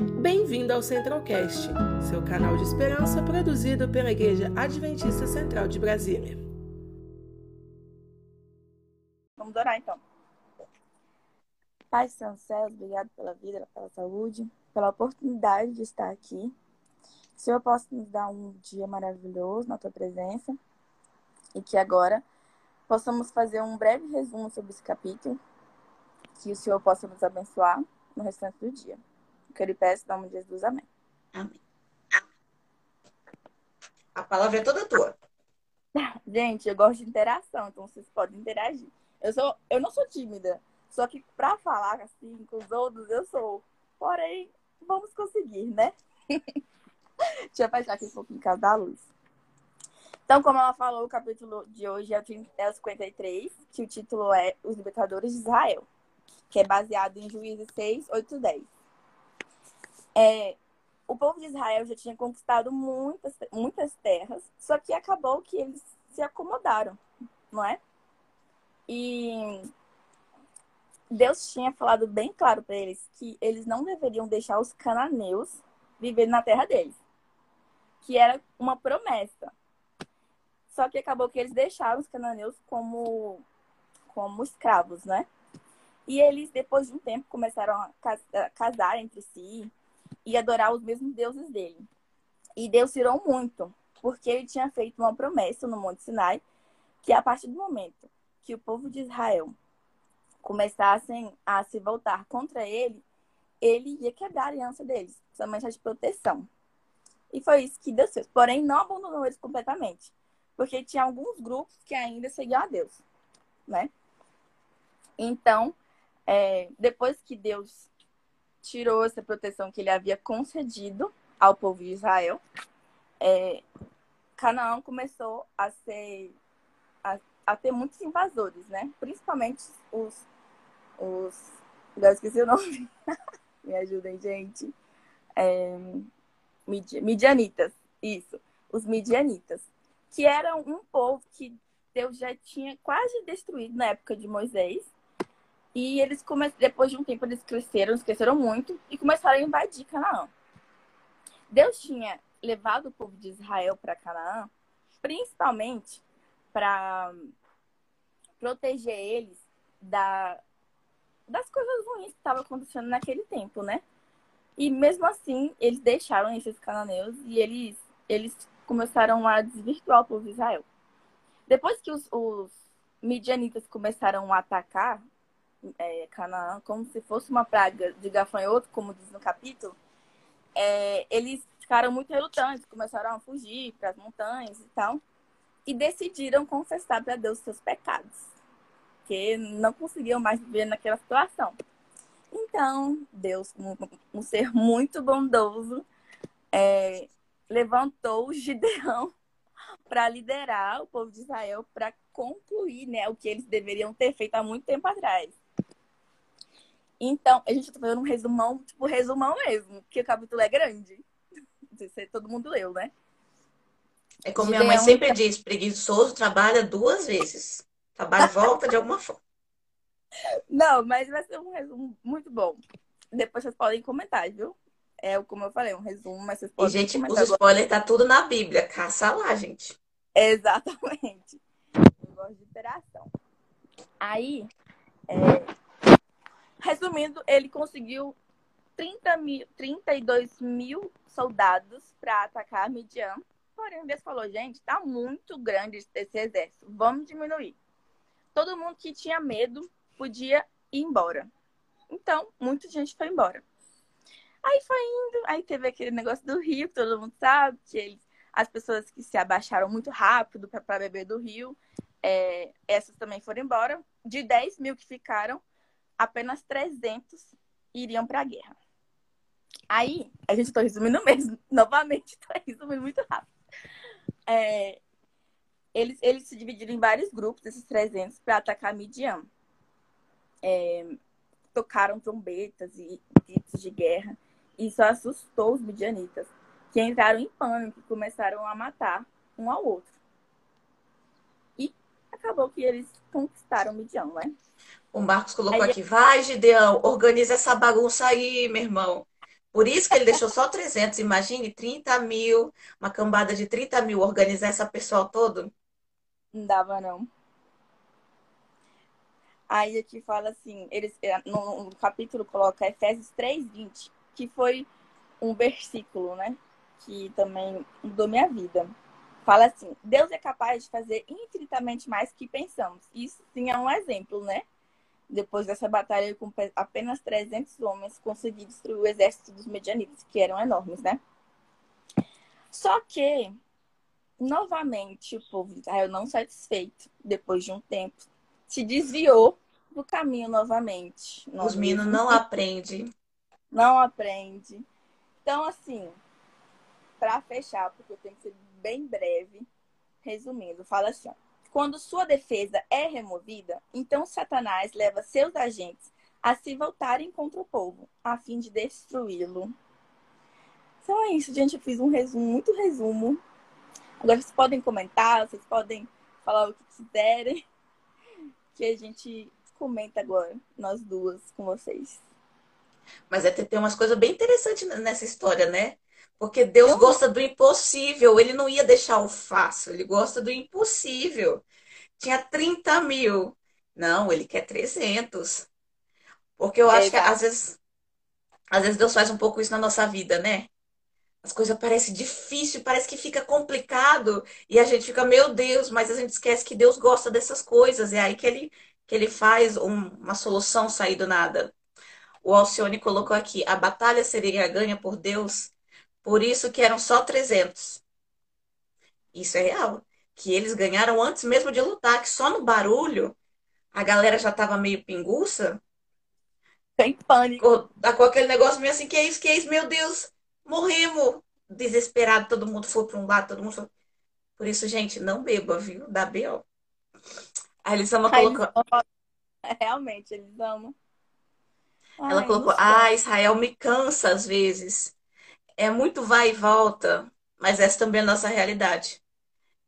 Bem-vindo ao Centralcast, seu canal de esperança produzido pela Igreja Adventista Central de Brasília. Vamos orar então. Pai São Céus, obrigado pela vida, pela saúde, pela oportunidade de estar aqui. Que o Senhor possa nos dar um dia maravilhoso na tua presença e que agora possamos fazer um breve resumo sobre esse capítulo. Que o Senhor possa nos abençoar no restante do dia. Que eu lhe peço, em nome de Jesus. Amém. Amém. A palavra é toda tua. Gente, eu gosto de interação, então vocês podem interagir. Eu, sou, eu não sou tímida, só que pra falar assim com os outros eu sou. Porém, vamos conseguir, né? Deixa eu fechar aqui um pouquinho em casa da luz. Então, como ela falou, o capítulo de hoje é o 53, que o título é Os Libertadores de Israel, que é baseado em Juízes 6, 8 10. É, o povo de Israel já tinha conquistado muitas, muitas terras, só que acabou que eles se acomodaram, não é? E Deus tinha falado bem claro para eles que eles não deveriam deixar os cananeus viver na terra deles, que era uma promessa. Só que acabou que eles deixaram os cananeus como como escravos, né? E eles, depois de um tempo, começaram a casar entre si, e adorar os mesmos deuses dele. E Deus tirou muito, porque ele tinha feito uma promessa no Monte Sinai, que a partir do momento que o povo de Israel começassem a se voltar contra ele, ele ia quebrar a aliança deles, somente a de proteção. E foi isso que Deus fez. Porém, não abandonou eles completamente, porque tinha alguns grupos que ainda seguiam a Deus, né? Então, é, depois que Deus tirou essa proteção que ele havia concedido ao povo de Israel, é, Canaã começou a ser a, a, ter muitos invasores, né? Principalmente os os eu esqueci o nome. Me ajudem, gente. É, midianitas, isso. Os midianitas, que eram um povo que Deus já tinha quase destruído na época de Moisés e eles come... depois de um tempo eles cresceram, eles cresceram muito e começaram a invadir Canaã. Deus tinha levado o povo de Israel para Canaã, principalmente para proteger eles da... das coisas ruins que estavam acontecendo naquele tempo, né? E mesmo assim, eles deixaram esses cananeus e eles, eles começaram a desvirtuar o povo de Israel. Depois que os, os midianitas começaram a atacar é, Canaã como se fosse uma praga de gafanhoto, como diz no capítulo, é, eles ficaram muito relutantes, começaram a fugir para as montanhas e tal, e decidiram confessar para Deus seus pecados, porque não conseguiam mais viver naquela situação. Então, Deus, um, um ser muito bondoso, é, levantou Gideão para liderar o povo de Israel para concluir né, o que eles deveriam ter feito há muito tempo atrás. Então, a gente tá fazendo um resumão, tipo, resumão mesmo, porque o capítulo é grande. Se todo mundo leu, né? É como minha mãe sempre diz, preguiçoso trabalha duas vezes. Trabalha volta de alguma forma. Não, mas vai ser um resumo muito bom. Depois vocês podem comentar, viu? É como eu falei, um resumo, mas vocês podem E, gente, os spoilers tá tudo na Bíblia. Caça lá, gente. Exatamente. Eu gosto de interação. Aí, é, Resumindo, ele conseguiu 30 mil, 32 mil soldados para atacar Midian. Porém, Deus falou, gente, tá muito grande esse exército, vamos diminuir. Todo mundo que tinha medo podia ir embora. Então, muita gente foi embora. Aí foi indo, aí teve aquele negócio do rio, todo mundo sabe, que eles, as pessoas que se abaixaram muito rápido para beber do rio, é, essas também foram embora. De 10 mil que ficaram, apenas 300 iriam para a guerra. Aí, a gente está resumindo mesmo, novamente, estou resumindo muito rápido. É, eles, eles se dividiram em vários grupos, esses 300, para atacar Midian. É, tocaram trombetas e gritos de guerra. Isso assustou os midianitas, que entraram em pânico e começaram a matar um ao outro. E acabou que eles conquistaram Midian, né? O Marcos colocou aí, aqui, vai, Gideão, organiza essa bagunça aí, meu irmão. Por isso que ele deixou só 300. Imagine 30 mil, uma cambada de 30 mil, organizar essa pessoa todo. Não dava, não. Aí aqui fala assim, eles é, no, no capítulo coloca Efésios 3:20, que foi um versículo, né, que também mudou minha vida. Fala assim: Deus é capaz de fazer infinitamente mais que pensamos. Isso sim é um exemplo, né? Depois dessa batalha com apenas 300 homens, consegui destruir o exército dos medianitas, que eram enormes, né? Só que, novamente, o povo de Israel não satisfeito, depois de um tempo, se desviou do caminho novamente. Os meninos não aprendem. Não aprende. Então, assim, para fechar, porque eu tenho que ser bem breve, resumindo, fala assim: ó, quando sua defesa é removida, então Satanás leva seus agentes a se voltarem contra o povo, a fim de destruí-lo. Então é isso, gente. Eu fiz um resumo, muito resumo. Agora vocês podem comentar, vocês podem falar o que quiserem, que a gente comenta agora, nós duas, com vocês. Mas é tem umas coisas bem interessantes nessa história, né? Porque Deus gosta do impossível, ele não ia deixar o fácil, ele gosta do impossível. Tinha 30 mil. Não, ele quer 300. Porque eu acho que às vezes, às vezes Deus faz um pouco isso na nossa vida, né? As coisas parecem difícil, parece que fica complicado e a gente fica, meu Deus, mas a gente esquece que Deus gosta dessas coisas. É aí que ele que ele faz um, uma solução sair do nada. O Alcione colocou aqui: a batalha seria ganha por Deus, por isso que eram só 300. Isso é real. Que eles ganharam antes mesmo de lutar, que só no barulho a galera já tava meio pinguça. Tem pânico. Tá com aquele negócio meio assim: que é isso, que é isso, meu Deus, morremos. Desesperado, todo mundo foi para um lado, todo mundo foi. Por isso, gente, não beba, viu? Dá B.O. A Elisama colocou. Realmente, eles amam. Ela Ai, colocou, ah, Israel me cansa às vezes. É muito vai e volta, mas essa também é a nossa realidade.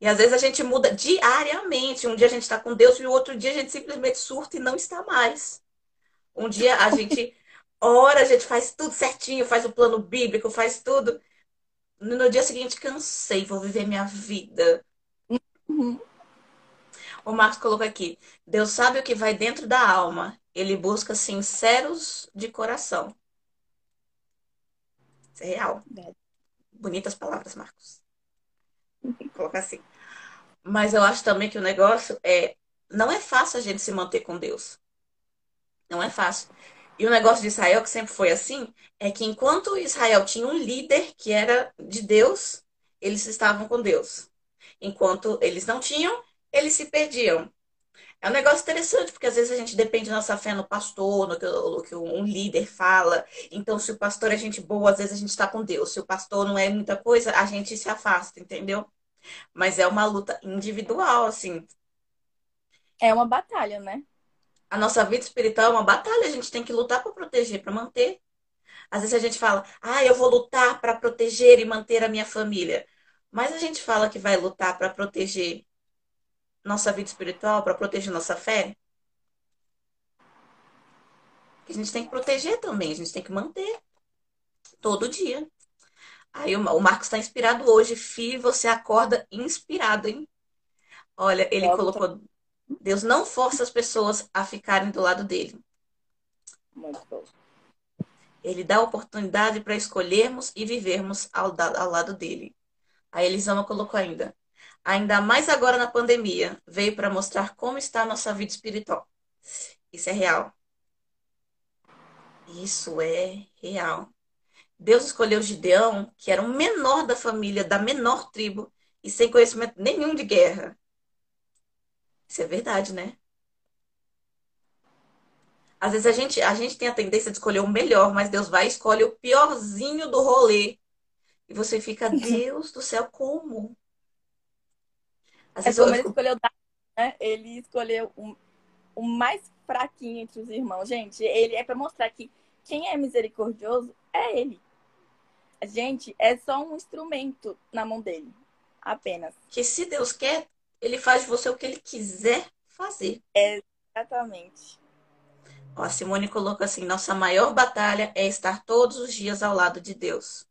E às vezes a gente muda diariamente. Um dia a gente está com Deus e o outro dia a gente simplesmente surta e não está mais. Um dia a gente ora, a gente faz tudo certinho, faz o plano bíblico, faz tudo. No dia seguinte, cansei, vou viver minha vida. Uhum. O Marcos colocou aqui: Deus sabe o que vai dentro da alma. Ele busca sinceros de coração. É real. Bonitas palavras, Marcos. Colocar assim. Mas eu acho também que o negócio é. Não é fácil a gente se manter com Deus. Não é fácil. E o negócio de Israel, que sempre foi assim, é que enquanto Israel tinha um líder que era de Deus, eles estavam com Deus. Enquanto eles não tinham, eles se perdiam. É um negócio interessante, porque às vezes a gente depende da nossa fé no pastor, no que, no que um líder fala. Então, se o pastor é gente boa, às vezes a gente está com Deus. Se o pastor não é muita coisa, a gente se afasta, entendeu? Mas é uma luta individual, assim. É uma batalha, né? A nossa vida espiritual é uma batalha, a gente tem que lutar para proteger, para manter. Às vezes a gente fala, ah, eu vou lutar para proteger e manter a minha família. Mas a gente fala que vai lutar para proteger nossa vida espiritual, para proteger nossa fé? a gente tem que proteger também, a gente tem que manter todo dia. Aí o Marcos está inspirado hoje. Fi, você acorda inspirado, hein? Olha, ele colocou. Deus não força as pessoas a ficarem do lado dele. Ele dá oportunidade para escolhermos e vivermos ao, ao lado dele. A Elisama colocou ainda ainda mais agora na pandemia, veio para mostrar como está a nossa vida espiritual. Isso é real. Isso é real. Deus escolheu Gideão, que era o menor da família, da menor tribo, e sem conhecimento nenhum de guerra. Isso é verdade, né? Às vezes a gente, a gente tem a tendência de escolher o melhor, mas Deus vai e escolhe o piorzinho do rolê. E você fica, Deus do céu, como? Às é como ele escolheu né? Ele escolheu o, mais fraquinho entre os irmãos. Gente, ele é para mostrar que quem é misericordioso é ele. A gente é só um instrumento na mão dele. Apenas. Que se Deus quer, ele faz de você o que ele quiser fazer. Exatamente. Ó, a Simone colocou assim: nossa maior batalha é estar todos os dias ao lado de Deus.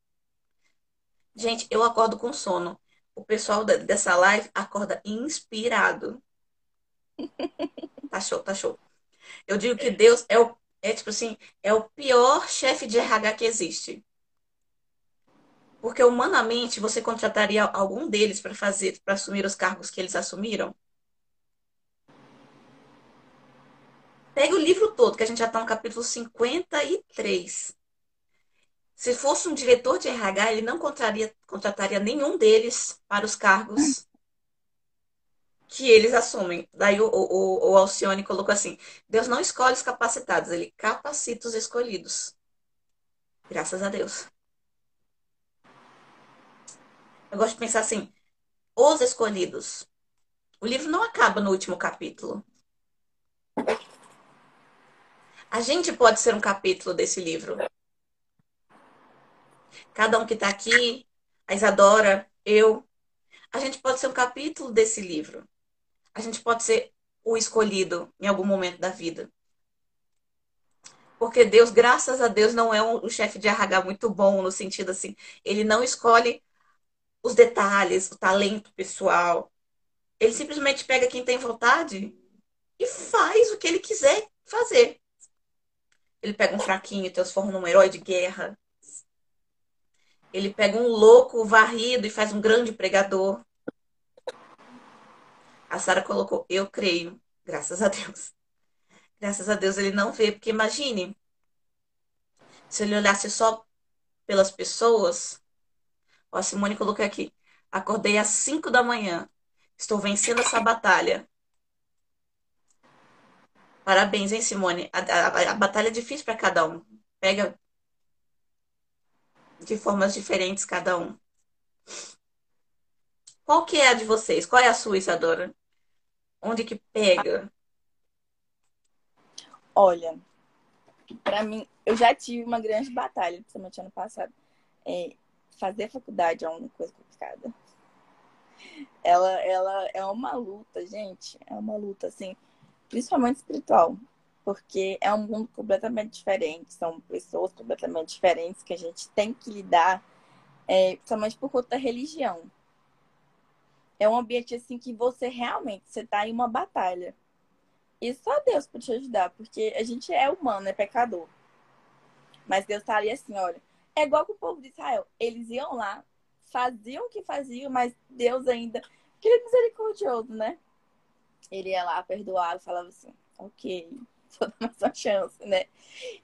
Gente, eu acordo com sono. O pessoal dessa live acorda inspirado. Tá show, tá show. Eu digo que Deus é o é tipo assim, é o pior chefe de RH que existe. Porque humanamente você contrataria algum deles para fazer, para assumir os cargos que eles assumiram? Pega o livro todo, que a gente já está no capítulo 53. Se fosse um diretor de RH, ele não contrataria, contrataria nenhum deles para os cargos que eles assumem. Daí o, o, o Alcione colocou assim: Deus não escolhe os capacitados, ele capacita os escolhidos. Graças a Deus. Eu gosto de pensar assim: os escolhidos. O livro não acaba no último capítulo. A gente pode ser um capítulo desse livro. Cada um que está aqui, a Isadora, eu, a gente pode ser um capítulo desse livro a gente pode ser o escolhido em algum momento da vida. Porque Deus, graças a Deus, não é um, um chefe de RH muito bom, no sentido assim, ele não escolhe os detalhes, o talento pessoal. Ele simplesmente pega quem tem vontade e faz o que ele quiser fazer. Ele pega um fraquinho e transforma num herói de guerra. Ele pega um louco varrido e faz um grande pregador. A Sara colocou, eu creio. Graças a Deus. Graças a Deus ele não vê, porque imagine se ele olhasse só pelas pessoas. Ó, a Simone colocou aqui. Acordei às 5 da manhã. Estou vencendo essa batalha. Parabéns, hein, Simone? A, a, a batalha é difícil para cada um. Pega de formas diferentes cada um. Qual que é a de vocês? Qual é a sua, Isadora? Onde que pega? Olha, para mim, eu já tive uma grande batalha, principalmente ano passado. É, fazer faculdade é uma coisa complicada. Ela, ela é uma luta, gente. É uma luta, assim, principalmente espiritual. Porque é um mundo completamente diferente. São pessoas completamente diferentes que a gente tem que lidar, é, principalmente por conta da religião é um ambiente assim que você realmente você tá em uma batalha. E só Deus pode te ajudar, porque a gente é humano, é pecador. Mas Deus tá ali assim, olha, é igual com o povo de Israel. Eles iam lá, faziam o que faziam, mas Deus ainda, que ele é misericordioso, né? Ele ia lá, perdoava, falava assim, ok, vou dar mais uma chance, né?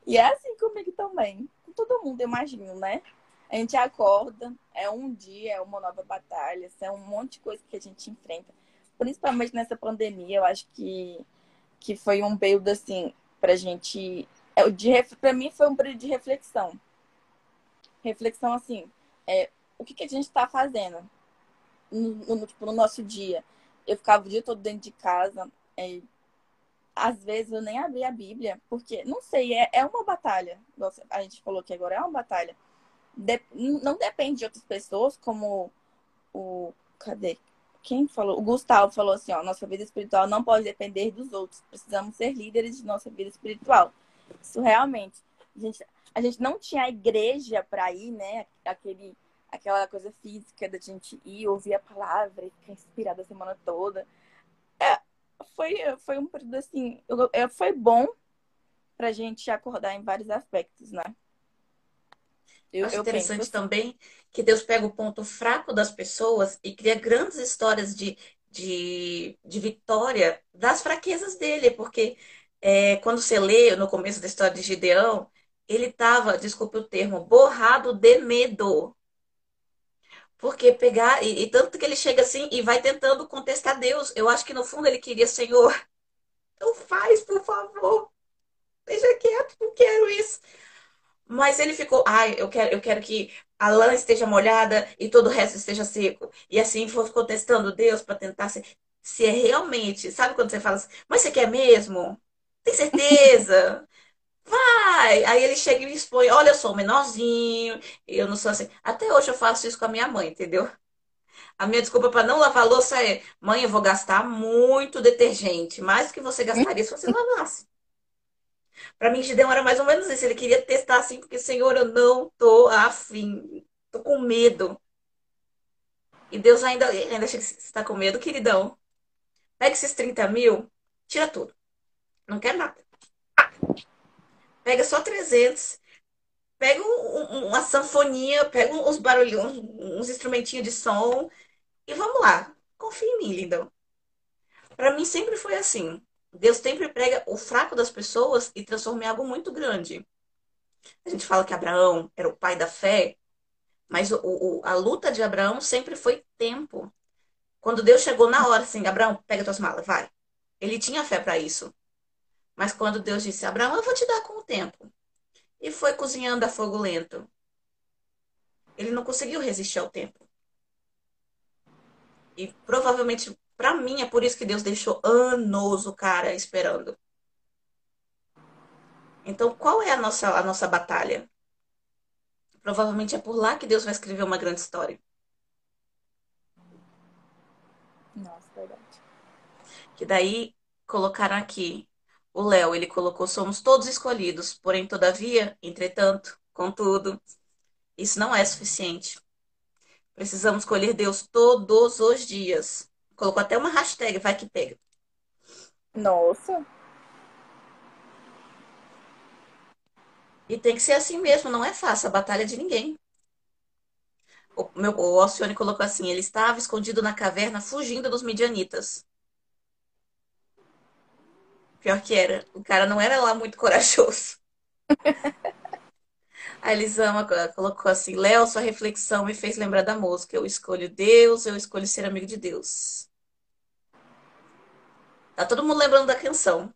E é assim comigo também. Com todo mundo, eu imagino, né? A gente acorda, é um dia, é uma nova batalha, é um monte de coisa que a gente enfrenta. Principalmente nessa pandemia, eu acho que, que foi um período assim, pra gente. É, pra mim foi um período de reflexão. Reflexão assim, é, o que, que a gente está fazendo no, no, tipo, no, nosso dia. Eu ficava o dia todo dentro de casa. É, às vezes eu nem abria a Bíblia, porque, não sei, é, é uma batalha. A gente falou que agora é uma batalha de, não depende de outras pessoas, como o. Cadê? Quem falou? O Gustavo falou assim: ó, nossa vida espiritual não pode depender dos outros. Precisamos ser líderes de nossa vida espiritual. Isso realmente. A gente, a gente não tinha a igreja para ir, né? Aquele, aquela coisa física da gente ir, ouvir a palavra e ficar inspirada a semana toda. É, foi, foi um período assim. Foi bom pra gente acordar em vários aspectos, né? Eu, acho eu interessante penso... também que Deus pega o ponto fraco das pessoas e cria grandes histórias de, de, de vitória das fraquezas dele, porque é, quando você lê no começo da história de Gideão, ele estava, desculpe o termo, borrado de medo. Porque pegar, e, e, tanto que ele chega assim e vai tentando contestar Deus. Eu acho que no fundo ele queria, Senhor, não faz, por favor. Deixa quieto, não quero isso. Mas ele ficou, ai, eu quero, eu quero que a lã esteja molhada e todo o resto esteja seco. E assim ficou testando Deus para tentar se, se é realmente. Sabe quando você fala assim, mas você quer mesmo? Tem certeza? Vai! Aí ele chega e me expõe: olha, eu sou menorzinho, eu não sou assim. Até hoje eu faço isso com a minha mãe, entendeu? A minha desculpa para não lavar louça é: mãe, eu vou gastar muito detergente, mais do que você gastaria se você lavasse. Para mim, Gideão era mais ou menos isso. Ele queria testar assim, porque, Senhor, eu não tô afim. Tô com medo. E Deus ainda, ainda acha que você está com medo, queridão. Pega esses 30 mil, tira tudo. Não quer nada. Pega só 300. Pega um, uma sanfoninha, pega uns barulhos, uns instrumentinhos de som. E vamos lá. Confia em mim, lindão. Para mim sempre foi assim. Deus sempre prega o fraco das pessoas e transforma em algo muito grande. A gente fala que Abraão era o pai da fé, mas o, o, a luta de Abraão sempre foi tempo. Quando Deus chegou na hora, assim, Abraão, pega tuas malas, vai. Ele tinha fé para isso. Mas quando Deus disse, Abraão, eu vou te dar com o tempo. E foi cozinhando a fogo lento. Ele não conseguiu resistir ao tempo. E provavelmente para mim, é por isso que Deus deixou anos o cara esperando. Então, qual é a nossa, a nossa batalha? Provavelmente é por lá que Deus vai escrever uma grande história. Nossa, verdade. Que daí colocaram aqui. O Léo, ele colocou: somos todos escolhidos, porém, todavia, entretanto, contudo, isso não é suficiente. Precisamos escolher Deus todos os dias. Colocou até uma hashtag, vai que pega. Nossa. E tem que ser assim mesmo, não é fácil a batalha de ninguém. O, meu, o Alcione colocou assim: ele estava escondido na caverna, fugindo dos midianitas. Pior que era. O cara não era lá muito corajoso. A Elisama colocou assim: Léo, sua reflexão me fez lembrar da música. Eu escolho Deus, eu escolho ser amigo de Deus. Tá todo mundo lembrando da canção.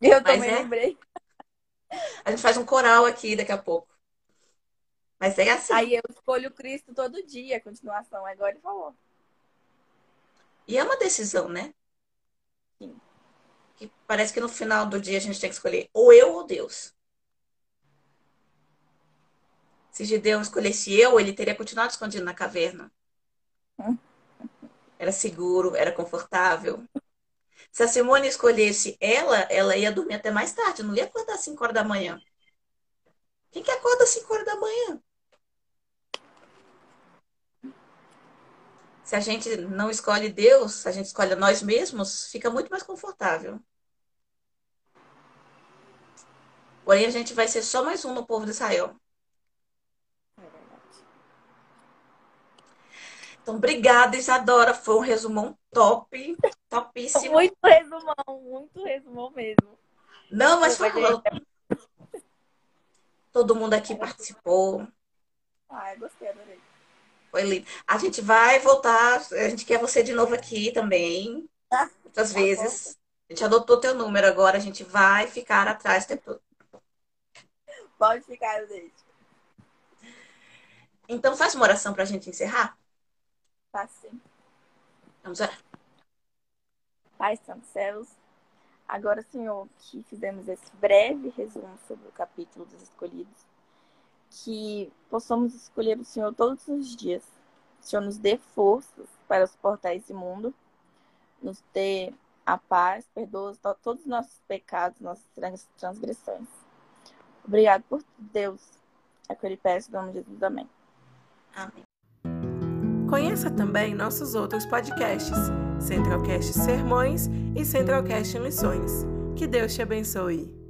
Eu Mas também é... lembrei. A gente faz um coral aqui daqui a pouco. Mas é assim. Aí eu escolho Cristo todo dia, a continuação, igual ele falou. E é uma decisão, né? Sim. Que parece que no final do dia a gente tem que escolher ou eu ou Deus. Se Gideão escolhesse eu, ele teria continuado escondido na caverna. Hum. Era seguro, era confortável. Se a Simone escolhesse ela, ela ia dormir até mais tarde, não ia acordar às 5 horas da manhã. Quem que acorda às 5 horas da manhã? Se a gente não escolhe Deus, a gente escolhe nós mesmos, fica muito mais confortável. Porém, a gente vai ser só mais um no povo de Israel. Então, obrigada, Isadora. Foi um resumão top, topíssimo. Muito resumão, muito resumão mesmo. Não, mas foi Todo mundo aqui participou. Ah, eu gostei, adorei. Foi lindo. A gente vai voltar, a gente quer você de novo aqui também. Ah, outras tá vezes. A gente adotou teu número agora, a gente vai ficar atrás o tempo todo. Pode ficar, gente. Então faz uma oração para a gente encerrar. Tá sim. Vamos orar. Pai Santo Céus, agora, Senhor, que fizemos esse breve resumo sobre o capítulo dos escolhidos, que possamos escolher o Senhor todos os dias. O Senhor nos dê forças para suportar esse mundo, nos dê a paz, perdoa todos os nossos pecados, nossas transgressões. Obrigado por Deus. É que eu lhe peço, em nome de Jesus. Amém. Amém. Conheça também nossos outros podcasts, Centralcast Sermões e Centralcast Missões. Que Deus te abençoe.